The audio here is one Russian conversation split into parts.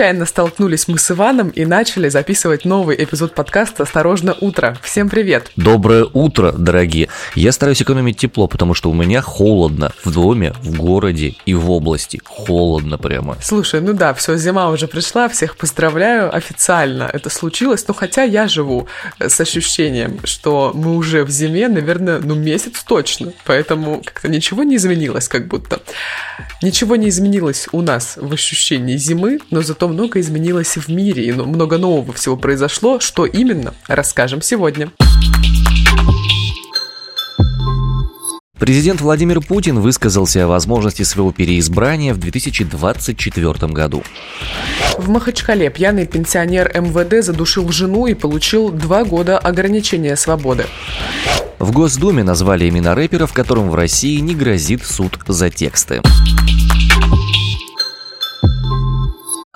Нечаянно столкнулись мы с Иваном и начали записывать новый эпизод подкаста «Осторожно, утро». Всем привет! Доброе утро, дорогие! Я стараюсь экономить тепло, потому что у меня холодно в доме, в городе и в области. Холодно прямо. Слушай, ну да, все, зима уже пришла, всех поздравляю. Официально это случилось, но хотя я живу с ощущением, что мы уже в зиме, наверное, ну месяц точно. Поэтому как-то ничего не изменилось как будто. Ничего не изменилось у нас в ощущении зимы, но зато много изменилось в мире, и много нового всего произошло. Что именно, расскажем сегодня. Президент Владимир Путин высказался о возможности своего переизбрания в 2024 году. В Махачкале пьяный пенсионер МВД задушил жену и получил два года ограничения свободы. В Госдуме назвали имена рэперов, которым в России не грозит суд за тексты.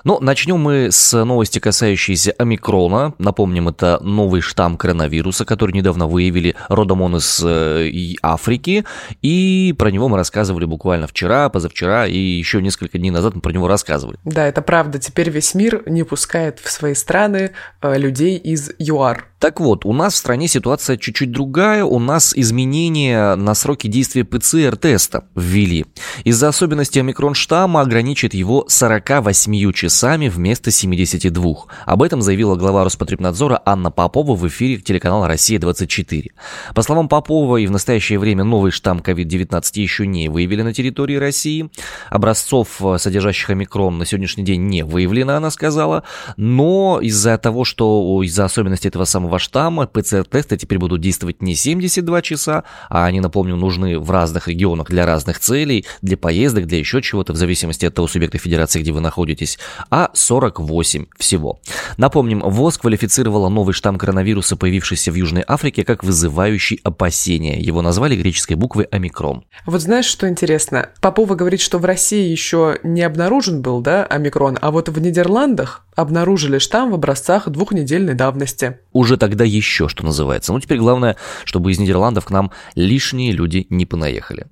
Но ну, начнем мы с новости, касающейся омикрона. Напомним, это новый штамм коронавируса, который недавно выявили, родом он из э, Африки. И про него мы рассказывали буквально вчера, позавчера и еще несколько дней назад мы про него рассказывали. Да, это правда. Теперь весь мир не пускает в свои страны э, людей из ЮАР. Так вот, у нас в стране ситуация чуть-чуть другая. У нас изменения на сроки действия ПЦР-теста ввели. Из-за особенностей омикрон-штамма ограничит его 48 часами вместо 72. Об этом заявила глава Роспотребнадзора Анна Попова в эфире телеканала «Россия-24». По словам Попова, и в настоящее время новый штамм COVID-19 еще не выявили на территории России. Образцов, содержащих омикрон, на сегодняшний день не выявлено, она сказала. Но из-за того, что из-за особенностей этого самого самого штамма ПЦР-тесты теперь будут действовать не 72 часа, а они, напомню, нужны в разных регионах для разных целей, для поездок, для еще чего-то, в зависимости от того субъекта федерации, где вы находитесь, а 48 всего. Напомним, ВОЗ квалифицировала новый штамм коронавируса, появившийся в Южной Африке, как вызывающий опасения. Его назвали греческой буквой омикрон. Вот знаешь, что интересно? Попова говорит, что в России еще не обнаружен был, да, омикрон, а вот в Нидерландах обнаружили штамм в образцах двухнедельной давности. Уже тогда еще, что называется. Ну, теперь главное, чтобы из Нидерландов к нам лишние люди не понаехали.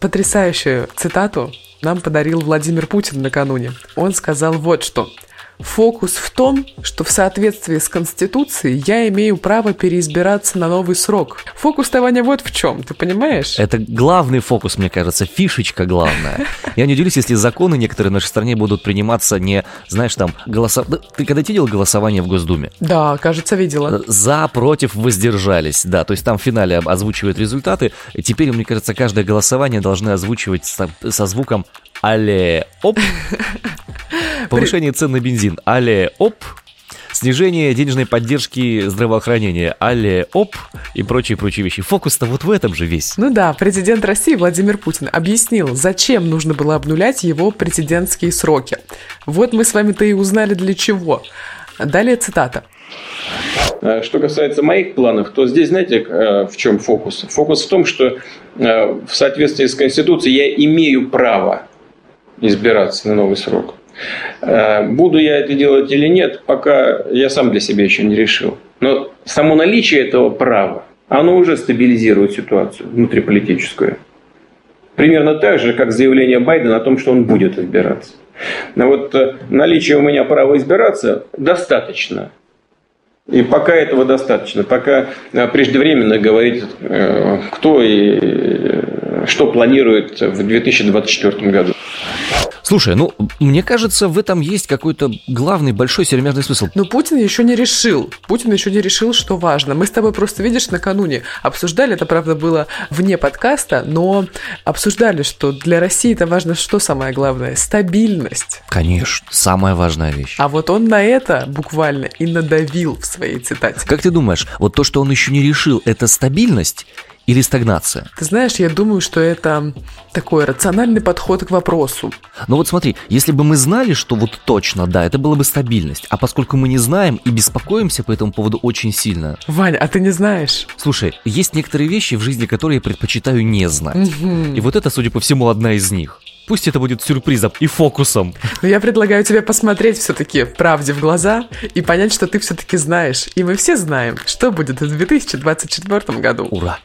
Потрясающую цитату нам подарил Владимир Путин накануне. Он сказал вот что – Фокус в том, что в соответствии с Конституцией я имею право переизбираться на новый срок. Фокус Ваня, вот в чем, ты понимаешь? Это главный фокус, мне кажется, фишечка главная. Я не удивлюсь, если законы некоторые в нашей стране будут приниматься не, знаешь, там, голоса... Ты когда видел голосование в Госдуме? Да, кажется, видела. За, против, воздержались, да. То есть там в финале озвучивают результаты. Теперь, мне кажется, каждое голосование должны озвучивать со звуком «Але оп». Повышение цен на бензин. Але оп. Снижение денежной поддержки здравоохранения, але оп, и прочие-прочие вещи. Фокус-то вот в этом же весь. Ну да, президент России Владимир Путин объяснил, зачем нужно было обнулять его президентские сроки. Вот мы с вами-то и узнали для чего. Далее цитата. А что касается моих планов, то здесь, знаете, э, в чем фокус? Фокус в том, что э, в соответствии с Конституцией я имею право избираться на новый срок. Э, буду я это делать или нет, пока я сам для себя еще не решил. Но само наличие этого права, оно уже стабилизирует ситуацию внутриполитическую. Примерно так же, как заявление Байдена о том, что он будет избираться. Но вот э, наличие у меня права избираться достаточно. И пока этого достаточно, пока э, преждевременно говорить, кто и что планирует в 2024 году. Слушай, ну, мне кажется, в этом есть какой-то главный большой серьезный смысл. Но Путин еще не решил. Путин еще не решил, что важно. Мы с тобой просто, видишь, накануне обсуждали, это, правда, было вне подкаста, но обсуждали, что для России это важно что самое главное? Стабильность. Конечно, самая важная вещь. А вот он на это буквально и надавил в своей цитате. Как ты думаешь, вот то, что он еще не решил, это стабильность или стагнация? Ты знаешь, я думаю, что это такой рациональный подход к вопросу. Ну вот смотри, если бы мы знали, что вот точно, да, это была бы стабильность. А поскольку мы не знаем и беспокоимся по этому поводу очень сильно. Ваня, а ты не знаешь? Слушай, есть некоторые вещи в жизни, которые я предпочитаю не знать. Угу. И вот это, судя по всему, одна из них. Пусть это будет сюрпризом и фокусом. Но я предлагаю тебе посмотреть все-таки правде в глаза и понять, что ты все-таки знаешь. И мы все знаем, что будет в 2024 году. Ура!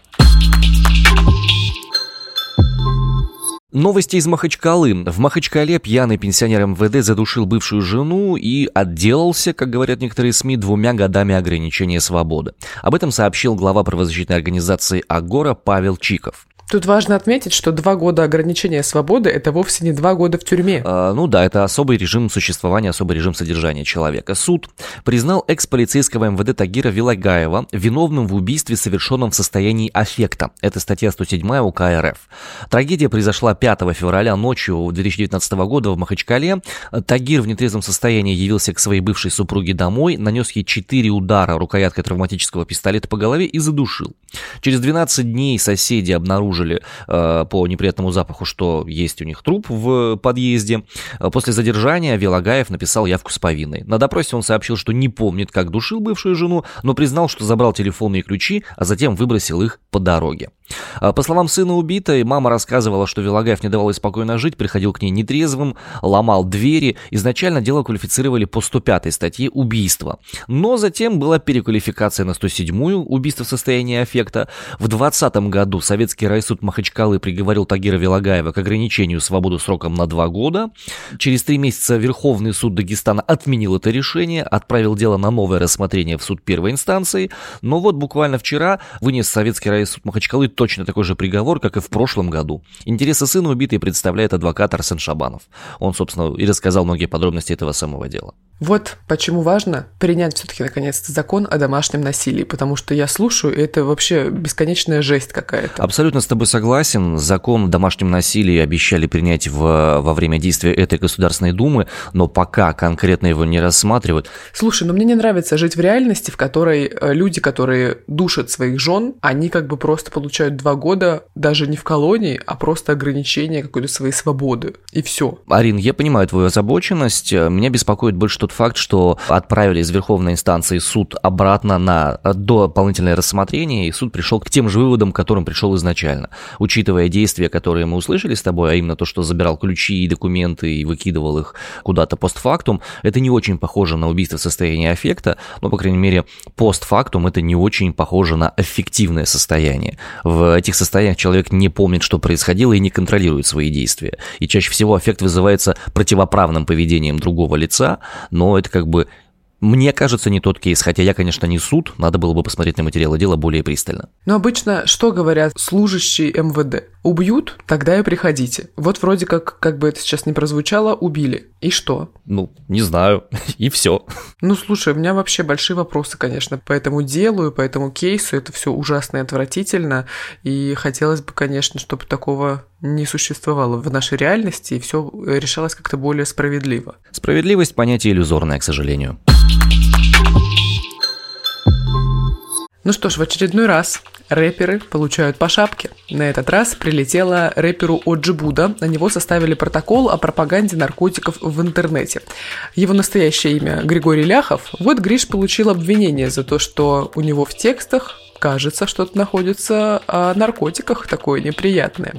Новости из Махачкалы. В Махачкале пьяный пенсионер МВД задушил бывшую жену и отделался, как говорят некоторые СМИ, двумя годами ограничения свободы. Об этом сообщил глава правозащитной организации «Агора» Павел Чиков. Тут важно отметить, что два года ограничения свободы – это вовсе не два года в тюрьме. А, ну да, это особый режим существования, особый режим содержания человека. Суд признал экс-полицейского МВД Тагира Вилагаева виновным в убийстве, совершенном в состоянии аффекта. Это статья 107 УК РФ. Трагедия произошла 5 февраля ночью 2019 года в Махачкале. Тагир в нетрезвом состоянии явился к своей бывшей супруге домой, нанес ей 4 удара рукояткой травматического пистолета по голове и задушил. Через 12 дней соседи обнаружили обнаружили э, по неприятному запаху, что есть у них труп в подъезде. Э, после задержания Велагаев написал явку с повинной. На допросе он сообщил, что не помнит, как душил бывшую жену, но признал, что забрал телефонные ключи, а затем выбросил их по дороге. А, по словам сына убитой, мама рассказывала, что Вилагаев не давал ей спокойно жить, приходил к ней нетрезвым, ломал двери. Изначально дело квалифицировали по 105 статье убийства. Но затем была переквалификация на 107-ю убийство в состоянии аффекта. В 2020 году советский райсуд Махачкалы приговорил Тагира Вилагаева к ограничению свободы сроком на 2 года. Через три месяца Верховный суд Дагестана отменил это решение, отправил дело на новое рассмотрение в суд первой инстанции. Но вот буквально вчера вынес советский райсуд Махачкалы точно такой же приговор, как и в прошлом году. Интересы сына убитой представляет адвокат Арсен Шабанов. Он, собственно, и рассказал многие подробности этого самого дела. Вот почему важно принять все-таки наконец-то закон о домашнем насилии, потому что я слушаю, и это вообще бесконечная жесть какая-то. Абсолютно с тобой согласен. Закон о домашнем насилии обещали принять в, во время действия этой Государственной Думы, но пока конкретно его не рассматривают. Слушай, но мне не нравится жить в реальности, в которой э, люди, которые душат своих жен, они как бы просто получают два года даже не в колонии, а просто ограничение какой-то своей свободы. И все. Арин, я понимаю твою озабоченность. Меня беспокоит больше тот факт, что отправили из Верховной инстанции суд обратно на дополнительное рассмотрение, и суд пришел к тем же выводам, к которым пришел изначально. Учитывая действия, которые мы услышали с тобой, а именно то, что забирал ключи и документы и выкидывал их куда-то постфактум, это не очень похоже на убийство в состоянии аффекта, но, по крайней мере, постфактум это не очень похоже на эффективное состояние. В этих состояниях человек не помнит, что происходило и не контролирует свои действия. И чаще всего аффект вызывается противоправным поведением другого лица, но это как бы мне кажется, не тот кейс, хотя я, конечно, не суд, надо было бы посмотреть на материалы дела более пристально. Но обычно что говорят служащие МВД? Убьют, тогда и приходите. Вот вроде как, как бы это сейчас не прозвучало, убили. И что? Ну, не знаю, и все. Ну, слушай, у меня вообще большие вопросы, конечно, по этому делу и по этому кейсу. Это все ужасно и отвратительно. И хотелось бы, конечно, чтобы такого не существовало в нашей реальности, и все решалось как-то более справедливо. Справедливость – понятие иллюзорное, к сожалению. Ну что ж, в очередной раз рэперы получают по шапке. На этот раз прилетела рэперу Оджи Буда. На него составили протокол о пропаганде наркотиков в интернете. Его настоящее имя Григорий Ляхов. Вот Гриш получил обвинение за то, что у него в текстах кажется, что-то находится о наркотиках такое неприятное.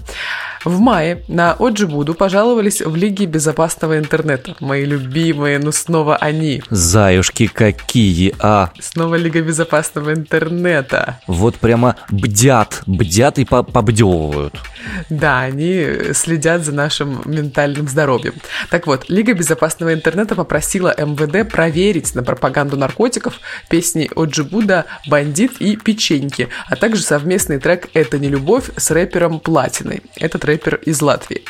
В мае на Оджибуду пожаловались в Лиге безопасного интернета. Мои любимые, ну снова они. Заюшки какие, а? Снова Лига безопасного интернета. Вот прямо бдят, бдят и побдевывают. Да, они следят за нашим ментальным здоровьем. Так вот, Лига безопасного интернета попросила МВД проверить на пропаганду наркотиков песни Оджибуда «Бандит» и «Печеньки», а также совместный трек «Это не любовь» с рэпером Платиной. Этот рэпер из Латвии.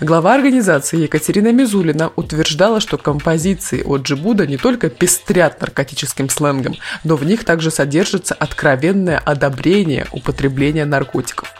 Глава организации Екатерина Мизулина утверждала, что композиции Оджибуда не только пестрят наркотическим сленгом, но в них также содержится откровенное одобрение употребления наркотиков.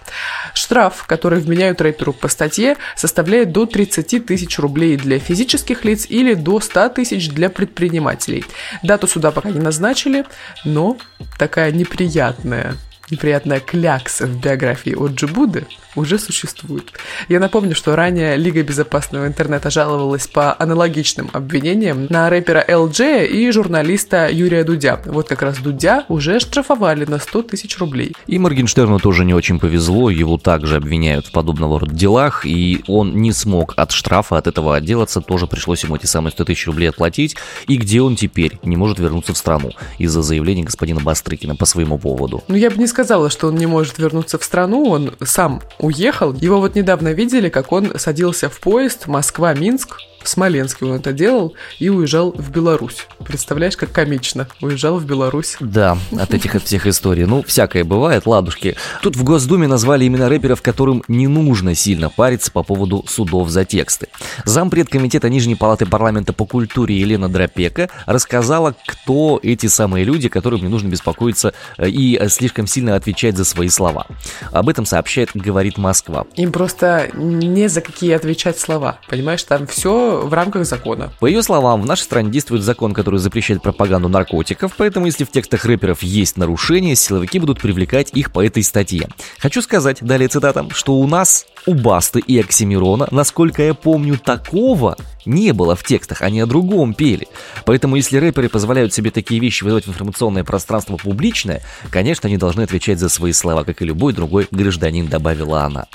Штраф, который вменяют рэперу по статье, составляет до 30 тысяч рублей для физических лиц или до 100 тысяч для предпринимателей. Дату суда пока не назначили, но такая неприятная неприятная клякса в биографии от Джибуды уже существует. Я напомню, что ранее Лига безопасного интернета жаловалась по аналогичным обвинениям на рэпера LJ и журналиста Юрия Дудя. Вот как раз Дудя уже штрафовали на 100 тысяч рублей. И Моргенштерну тоже не очень повезло, его также обвиняют в подобного рода делах, и он не смог от штрафа, от этого отделаться, тоже пришлось ему эти самые 100 тысяч рублей отплатить. И где он теперь? Не может вернуться в страну из-за заявления господина Бастрыкина по своему поводу. Ну, я бы не сказала, сказала, что он не может вернуться в страну, он сам уехал. Его вот недавно видели, как он садился в поезд Москва-Минск, в Смоленске он это делал и уезжал в Беларусь. Представляешь, как комично. Уезжал в Беларусь. Да, от этих от всех историй. Ну, всякое бывает, ладушки. Тут в Госдуме назвали имена рэперов, которым не нужно сильно париться по поводу судов за тексты. Зампред комитета Нижней Палаты Парламента по культуре Елена Дропека рассказала, кто эти самые люди, которым не нужно беспокоиться э, и слишком сильно отвечать за свои слова. Об этом сообщает «Говорит Москва». Им просто не за какие отвечать слова. Понимаешь, там все в рамках закона. По ее словам, в нашей стране действует закон, который запрещает пропаганду наркотиков, поэтому если в текстах рэперов есть нарушения, силовики будут привлекать их по этой статье. Хочу сказать, далее цитата, что у нас, у Басты и Оксимирона, насколько я помню, такого не было в текстах, они о другом пели. Поэтому если рэперы позволяют себе такие вещи выдавать в информационное пространство публичное, конечно, они должны отвечать за свои слова, как и любой другой гражданин, добавила она.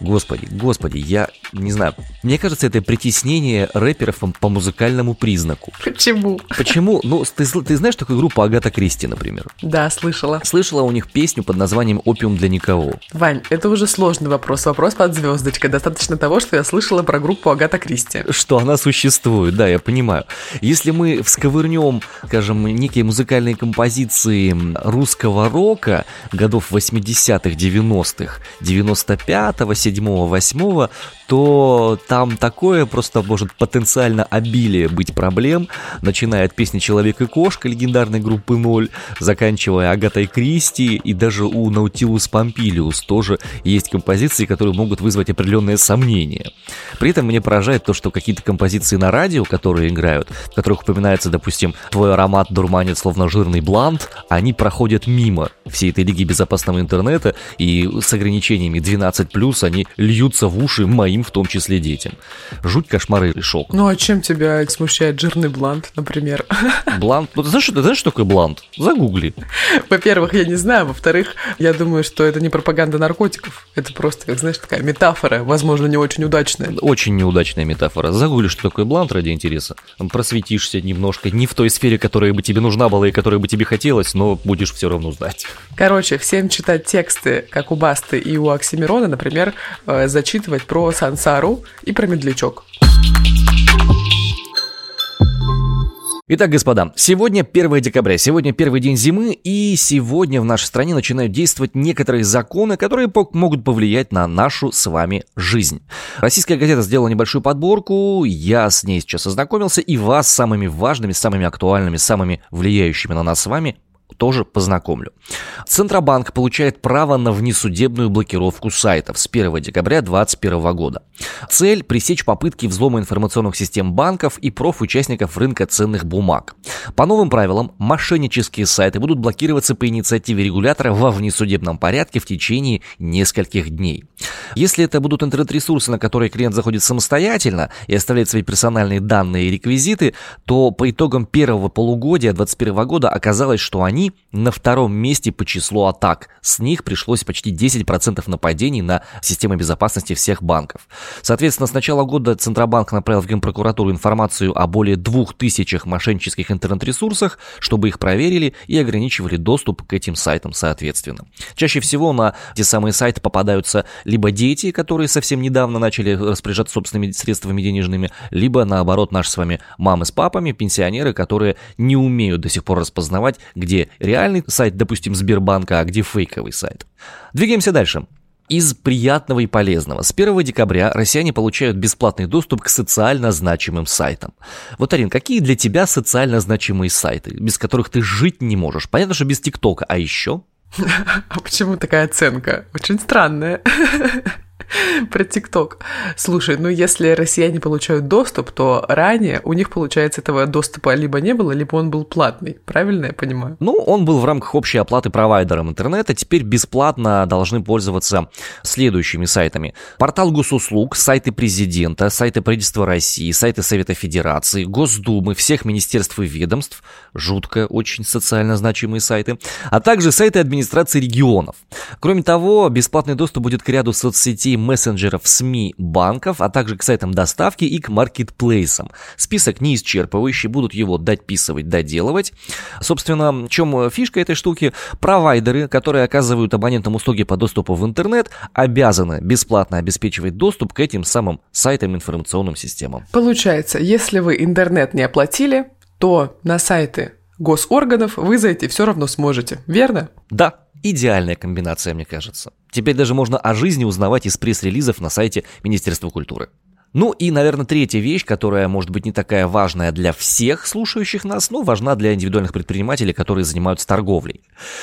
Господи, господи, я не знаю. Мне кажется, это притеснение рэперов по музыкальному признаку. Почему? Почему? Ну, ты, ты знаешь такую группу Агата Кристи, например? Да, слышала. Слышала у них песню под названием «Опиум для никого». Вань, это уже сложный вопрос. Вопрос под звездочкой. Достаточно того, что я слышала про группу Агата Кристи. Что она существует, да, я понимаю. Если мы всковырнем, скажем, некие музыкальные композиции русского рока годов 80-х, 90-х, 95-го, 7-8, то там такое просто может потенциально обилие быть проблем, начиная от песни «Человек и кошка» легендарной группы «Ноль», заканчивая Агатой Кристи, и даже у Наутилус Помпилиус тоже есть композиции, которые могут вызвать определенные сомнения. При этом мне поражает то, что какие-то композиции на радио, которые играют, в которых упоминается, допустим, «Твой аромат дурманит словно жирный блант», они проходят мимо всей этой лиги безопасного интернета, и с ограничениями 12+, они льются в уши моим им в том числе детям. Жуть, кошмары и шок. Ну а чем тебя смущает жирный блант, например? Блант? Ну ты знаешь, ты знаешь, что такое блант? Загугли. Во-первых, я не знаю. Во-вторых, я думаю, что это не пропаганда наркотиков. Это просто, как знаешь, такая метафора, возможно, не очень удачная. Очень неудачная метафора. Загугли, что такое блант ради интереса. Просветишься немножко. Не в той сфере, которая бы тебе нужна была и которая бы тебе хотелось, но будешь все равно знать. Короче, всем читать тексты, как у Басты и у Оксимирона, например, э, зачитывать про сан Сансару и про медлячок. Итак, господа, сегодня 1 декабря, сегодня первый день зимы, и сегодня в нашей стране начинают действовать некоторые законы, которые могут повлиять на нашу с вами жизнь. Российская газета сделала небольшую подборку, я с ней сейчас ознакомился, и вас самыми важными, самыми актуальными, самыми влияющими на нас с вами тоже познакомлю. Центробанк получает право на внесудебную блокировку сайтов с 1 декабря 2021 года. Цель – пресечь попытки взлома информационных систем банков и профучастников рынка ценных бумаг. По новым правилам, мошеннические сайты будут блокироваться по инициативе регулятора во внесудебном порядке в течение нескольких дней. Если это будут интернет-ресурсы, на которые клиент заходит самостоятельно и оставляет свои персональные данные и реквизиты, то по итогам первого полугодия 2021 года оказалось, что они на втором месте по числу атак. С них пришлось почти 10% нападений на системы безопасности всех банков. Соответственно, с начала года Центробанк направил в Генпрокуратуру информацию о более 2000 мошеннических интернет-ресурсах, чтобы их проверили и ограничивали доступ к этим сайтам соответственно. Чаще всего на те самые сайты попадаются либо дети, которые совсем недавно начали распоряжаться собственными средствами денежными, либо наоборот наши с вами мамы с папами, пенсионеры, которые не умеют до сих пор распознавать, где реальный сайт, допустим, Сбербанка, а где фейковый сайт. Двигаемся дальше. Из приятного и полезного. С 1 декабря россияне получают бесплатный доступ к социально значимым сайтам. Вот, Арин, какие для тебя социально значимые сайты, без которых ты жить не можешь? Понятно, что без ТикТока, а еще? А почему такая оценка? Очень странная. Про ТикТок. Слушай, ну если россияне получают доступ, то ранее у них, получается, этого доступа либо не было, либо он был платный. Правильно я понимаю? Ну, он был в рамках общей оплаты провайдером интернета. Теперь бесплатно должны пользоваться следующими сайтами. Портал госуслуг, сайты президента, сайты правительства России, сайты Совета Федерации, Госдумы, всех министерств и ведомств. Жутко очень социально значимые сайты. А также сайты администрации регионов. Кроме того, бесплатный доступ будет к ряду соцсетей мессенджеров, СМИ, банков, а также к сайтам доставки и к маркетплейсам. Список не исчерпывающий, будут его дописывать, доделывать. Собственно, в чем фишка этой штуки? Провайдеры, которые оказывают абонентам услуги по доступу в интернет, обязаны бесплатно обеспечивать доступ к этим самым сайтам информационным системам. Получается, если вы интернет не оплатили, то на сайты госорганов вы зайти все равно сможете, верно? Да, идеальная комбинация, мне кажется. Теперь даже можно о жизни узнавать из пресс-релизов на сайте Министерства культуры. Ну и, наверное, третья вещь, которая может быть не такая важная для всех слушающих нас, но важна для индивидуальных предпринимателей, которые занимаются торговлей.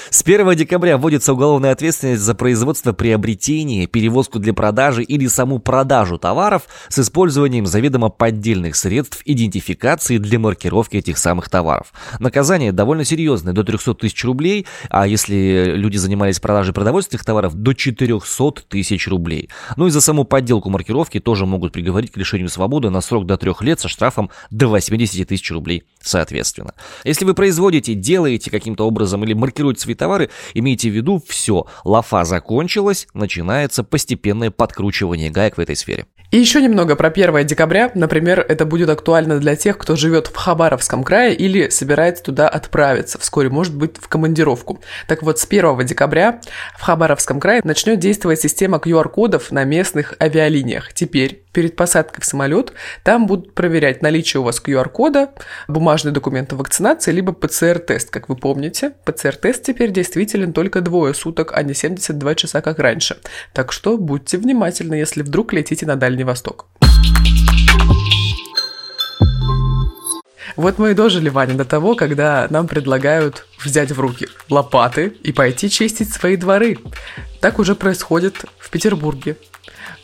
С 1 декабря вводится уголовная ответственность за производство, приобретение, перевозку для продажи или саму продажу товаров с использованием заведомо поддельных средств идентификации для маркировки этих самых товаров. Наказание довольно серьезное, до 300 тысяч рублей, а если люди занимались продажей продовольственных товаров, до 400 тысяч рублей. Ну и за саму подделку маркировки тоже могут приговорить приговорить к лишению свободы на срок до трех лет со штрафом до 80 тысяч рублей соответственно. Если вы производите, делаете каким-то образом или маркируете свои товары, имейте в виду, все, лафа закончилась, начинается постепенное подкручивание гаек в этой сфере. И еще немного про 1 декабря. Например, это будет актуально для тех, кто живет в Хабаровском крае или собирается туда отправиться. Вскоре, может быть, в командировку. Так вот, с 1 декабря в Хабаровском крае начнет действовать система QR-кодов на местных авиалиниях. Теперь, перед посадкой в самолет, там будут проверять наличие у вас QR-кода, бумажные документы вакцинации, либо ПЦР-тест. Как вы помните, ПЦР-тест теперь действителен только двое суток, а не 72 часа, как раньше. Так что будьте внимательны, если вдруг летите на дальний Восток. Вот мы и дожили, Ваня, до того, когда нам предлагают взять в руки лопаты и пойти чистить свои дворы. Так уже происходит в Петербурге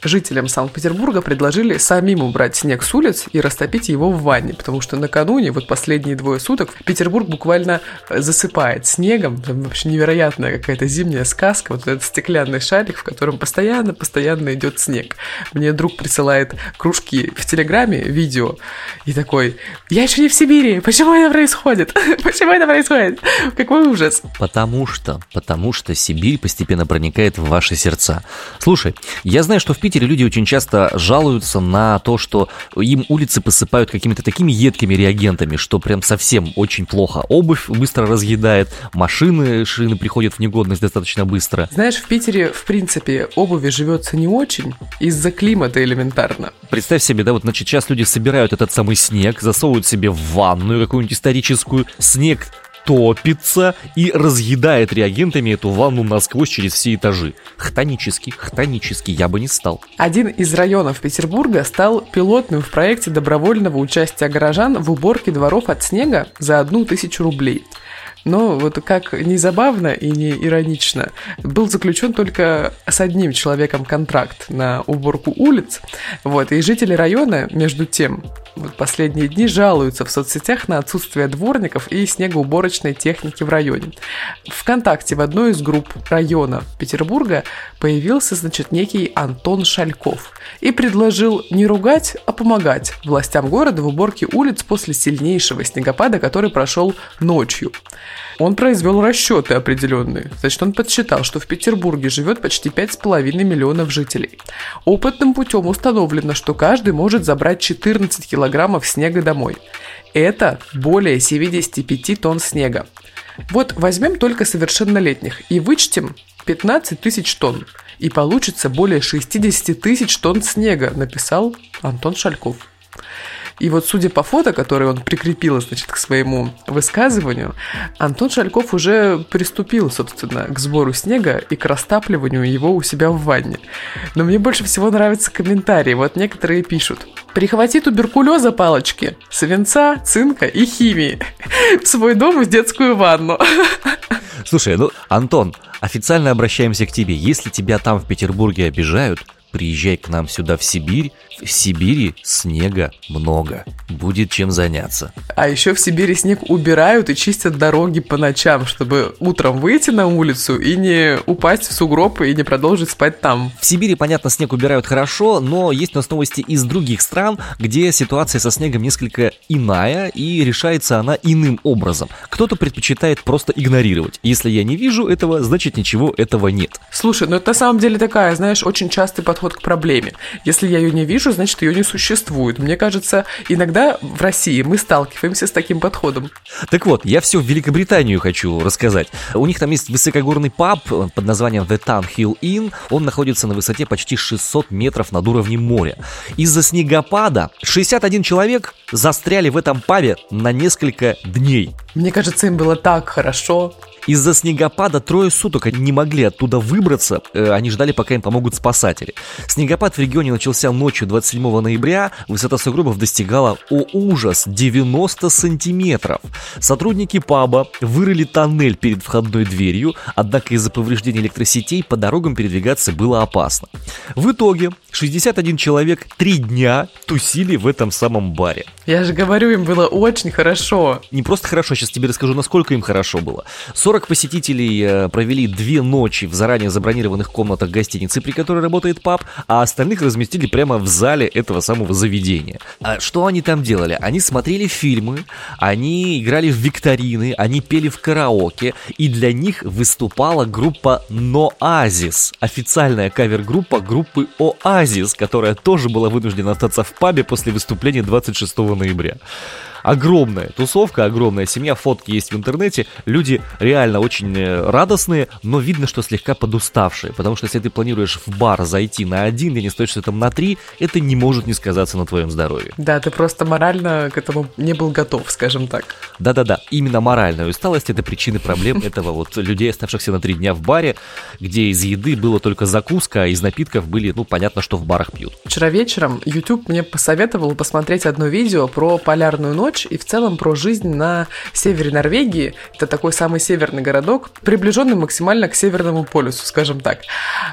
жителям Санкт-Петербурга предложили самим убрать снег с улиц и растопить его в ванне, потому что накануне, вот последние двое суток, Петербург буквально э, засыпает снегом. Там вообще невероятная какая-то зимняя сказка. Вот этот стеклянный шарик, в котором постоянно-постоянно идет снег. Мне друг присылает кружки в Телеграме, видео, и такой, я еще не в Сибири, почему это происходит? Почему это происходит? Какой ужас. Потому что, потому что Сибирь постепенно проникает в ваши сердца. Слушай, я знаю, что в Питере Питере люди очень часто жалуются на то, что им улицы посыпают какими-то такими едкими реагентами, что прям совсем очень плохо. Обувь быстро разъедает, машины, шины приходят в негодность достаточно быстро. Знаешь, в Питере, в принципе, обуви живется не очень из-за климата элементарно. Представь себе, да, вот, значит, сейчас люди собирают этот самый снег, засовывают себе в ванную какую-нибудь историческую, снег топится и разъедает реагентами эту ванну насквозь через все этажи. Хтонический, хтонический, я бы не стал. Один из районов Петербурга стал пилотным в проекте добровольного участия горожан в уборке дворов от снега за одну тысячу рублей. Но вот как не забавно и не иронично, был заключен только с одним человеком контракт на уборку улиц. Вот, и жители района, между тем, вот последние дни жалуются в соцсетях на отсутствие дворников и снегоуборочной техники в районе. Вконтакте в одной из групп района Петербурга появился, значит, некий Антон Шальков и предложил не ругать, а помогать властям города в уборке улиц после сильнейшего снегопада, который прошел ночью. Он произвел расчеты определенные. Значит, он подсчитал, что в Петербурге живет почти 5,5 миллионов жителей. Опытным путем установлено, что каждый может забрать 14 килограммов снега домой. Это более 75 тонн снега. Вот возьмем только совершеннолетних и вычтем 15 тысяч тонн. И получится более 60 тысяч тонн снега, написал Антон Шальков. И вот судя по фото, которое он прикрепил, значит, к своему высказыванию, Антон Шальков уже приступил, собственно, к сбору снега и к растапливанию его у себя в ванне. Но мне больше всего нравятся комментарии. Вот некоторые пишут. Прихвати туберкулеза палочки, свинца, цинка и химии в свой дом в детскую ванну. Слушай, ну, Антон, официально обращаемся к тебе. Если тебя там в Петербурге обижают, приезжай к нам сюда в Сибирь. В Сибири снега много. Будет чем заняться. А еще в Сибири снег убирают и чистят дороги по ночам, чтобы утром выйти на улицу и не упасть в сугроб и не продолжить спать там. В Сибири, понятно, снег убирают хорошо, но есть у нас новости из других стран, где ситуация со снегом несколько иная и решается она иным образом. Кто-то предпочитает просто игнорировать. Если я не вижу этого, значит ничего этого нет. Слушай, ну это на самом деле такая, знаешь, очень частый подход к проблеме. Если я ее не вижу, значит ее не существует. Мне кажется, иногда в России мы сталкиваемся с таким подходом. Так вот, я все в Великобританию хочу рассказать. У них там есть высокогорный паб под названием The Town Hill Inn. Он находится на высоте почти 600 метров над уровнем моря. Из-за снегопада 61 человек застряли в этом пабе на несколько дней. Мне кажется, им было так хорошо. Из-за снегопада трое суток они не могли оттуда выбраться, э, они ждали, пока им помогут спасатели. Снегопад в регионе начался ночью 27 ноября, высота сугробов достигала, о ужас, 90 сантиметров. Сотрудники паба вырыли тоннель перед входной дверью, однако из-за повреждений электросетей по дорогам передвигаться было опасно. В итоге 61 человек три дня тусили в этом самом баре. Я же говорю, им было очень хорошо. Не просто хорошо, сейчас тебе расскажу, насколько им хорошо было. 40 посетителей э, провели две ночи в заранее забронированных комнатах гостиницы, при которой работает паб, а остальных разместили прямо в зале этого самого заведения. А что они там делали? Они смотрели фильмы, они играли в викторины, они пели в караоке, и для них выступала группа Ноазис, официальная кавер-группа группы Оазис, которая тоже была вынуждена остаться в пабе после выступления 26 ноября огромная тусовка, огромная семья, фотки есть в интернете, люди реально очень э, радостные, но видно, что слегка подуставшие, потому что если ты планируешь в бар зайти на один день и стоишь там на три, это не может не сказаться на твоем здоровье. Да, ты просто морально к этому не был готов, скажем так. Да-да-да, именно моральная усталость это причины проблем этого вот людей, оставшихся на три дня в баре, где из еды было только закуска, а из напитков были, ну, понятно, что в барах пьют. Вчера вечером YouTube мне посоветовал посмотреть одно видео про полярную ночь ночь и в целом про жизнь на севере Норвегии. Это такой самый северный городок, приближенный максимально к Северному полюсу, скажем так.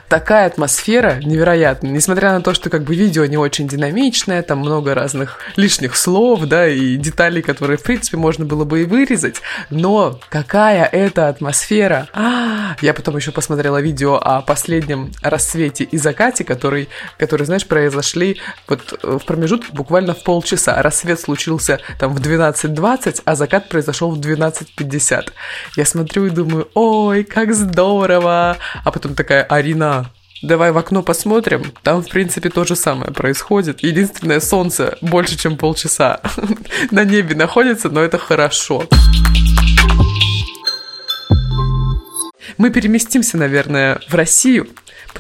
Такая атмосфера невероятная. Несмотря на то, что как бы видео не очень динамичное, там много разных лишних слов, да, и деталей, которые, в принципе, можно было бы и вырезать, но какая это атмосфера! А, я потом еще посмотрела видео о последнем рассвете и закате, который, который, знаешь, произошли вот э, в промежутке буквально в полчаса. Рассвет случился там в 12.20, а закат произошел в 12.50. Я смотрю и думаю, ой, как здорово! А потом такая, Арина, Давай в окно посмотрим. Там, в принципе, то же самое происходит. Единственное, солнце больше, чем полчаса на небе находится, но это хорошо. Мы переместимся, наверное, в Россию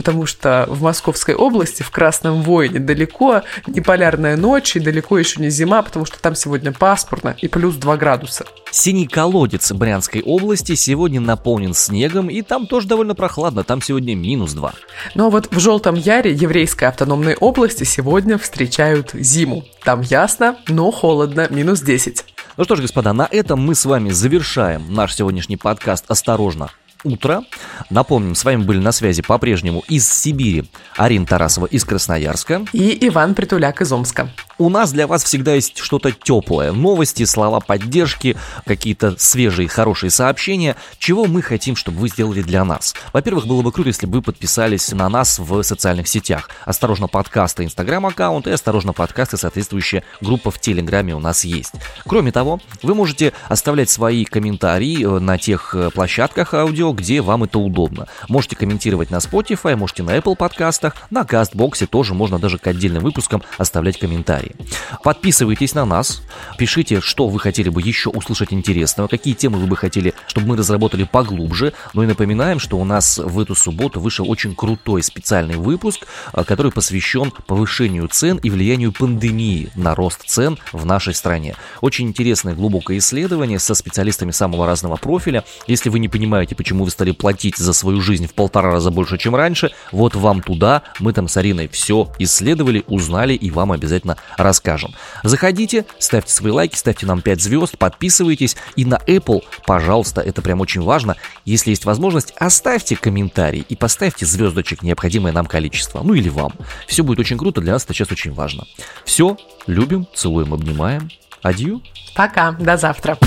потому что в Московской области, в Красном Воине, далеко не полярная ночь и далеко еще не зима, потому что там сегодня пасмурно и плюс 2 градуса. Синий колодец Брянской области сегодня наполнен снегом, и там тоже довольно прохладно, там сегодня минус 2. Но вот в Желтом Яре, еврейской автономной области, сегодня встречают зиму. Там ясно, но холодно, минус 10. Ну что ж, господа, на этом мы с вами завершаем наш сегодняшний подкаст «Осторожно, утро. Напомним, с вами были на связи по-прежнему из Сибири Арина Тарасова из Красноярска. И Иван Притуляк из Омска. У нас для вас всегда есть что-то теплое. Новости, слова поддержки, какие-то свежие, хорошие сообщения. Чего мы хотим, чтобы вы сделали для нас? Во-первых, было бы круто, если бы вы подписались на нас в социальных сетях. Осторожно подкасты, инстаграм-аккаунт и осторожно подкасты, соответствующая группа в Телеграме у нас есть. Кроме того, вы можете оставлять свои комментарии э, на тех э, площадках аудио, где вам это удобно. Можете комментировать на Spotify, можете на Apple подкастах, на Castbox тоже можно даже к отдельным выпускам оставлять комментарии. Подписывайтесь на нас, пишите, что вы хотели бы еще услышать интересного, какие темы вы бы хотели, чтобы мы разработали поглубже. Ну и напоминаем, что у нас в эту субботу вышел очень крутой специальный выпуск, а, который посвящен повышению цен и влиянию пандемии на рост цен в нашей стране. Очень интересное глубокое исследование со специалистами самого разного профиля. Если вы не понимаете, почему вы стали платить за свою жизнь в полтора раза больше, чем раньше, вот вам туда. Мы там с Ариной все исследовали, узнали и вам обязательно расскажем. Заходите, ставьте свои лайки, ставьте нам 5 звезд, подписывайтесь. И на Apple, пожалуйста, это прям очень важно, если есть возможность, оставьте комментарий и поставьте звездочек необходимое нам количество. Ну или вам. Все будет очень круто, для нас это сейчас очень важно. Все, любим, целуем, обнимаем. Адью. Пока, до завтра.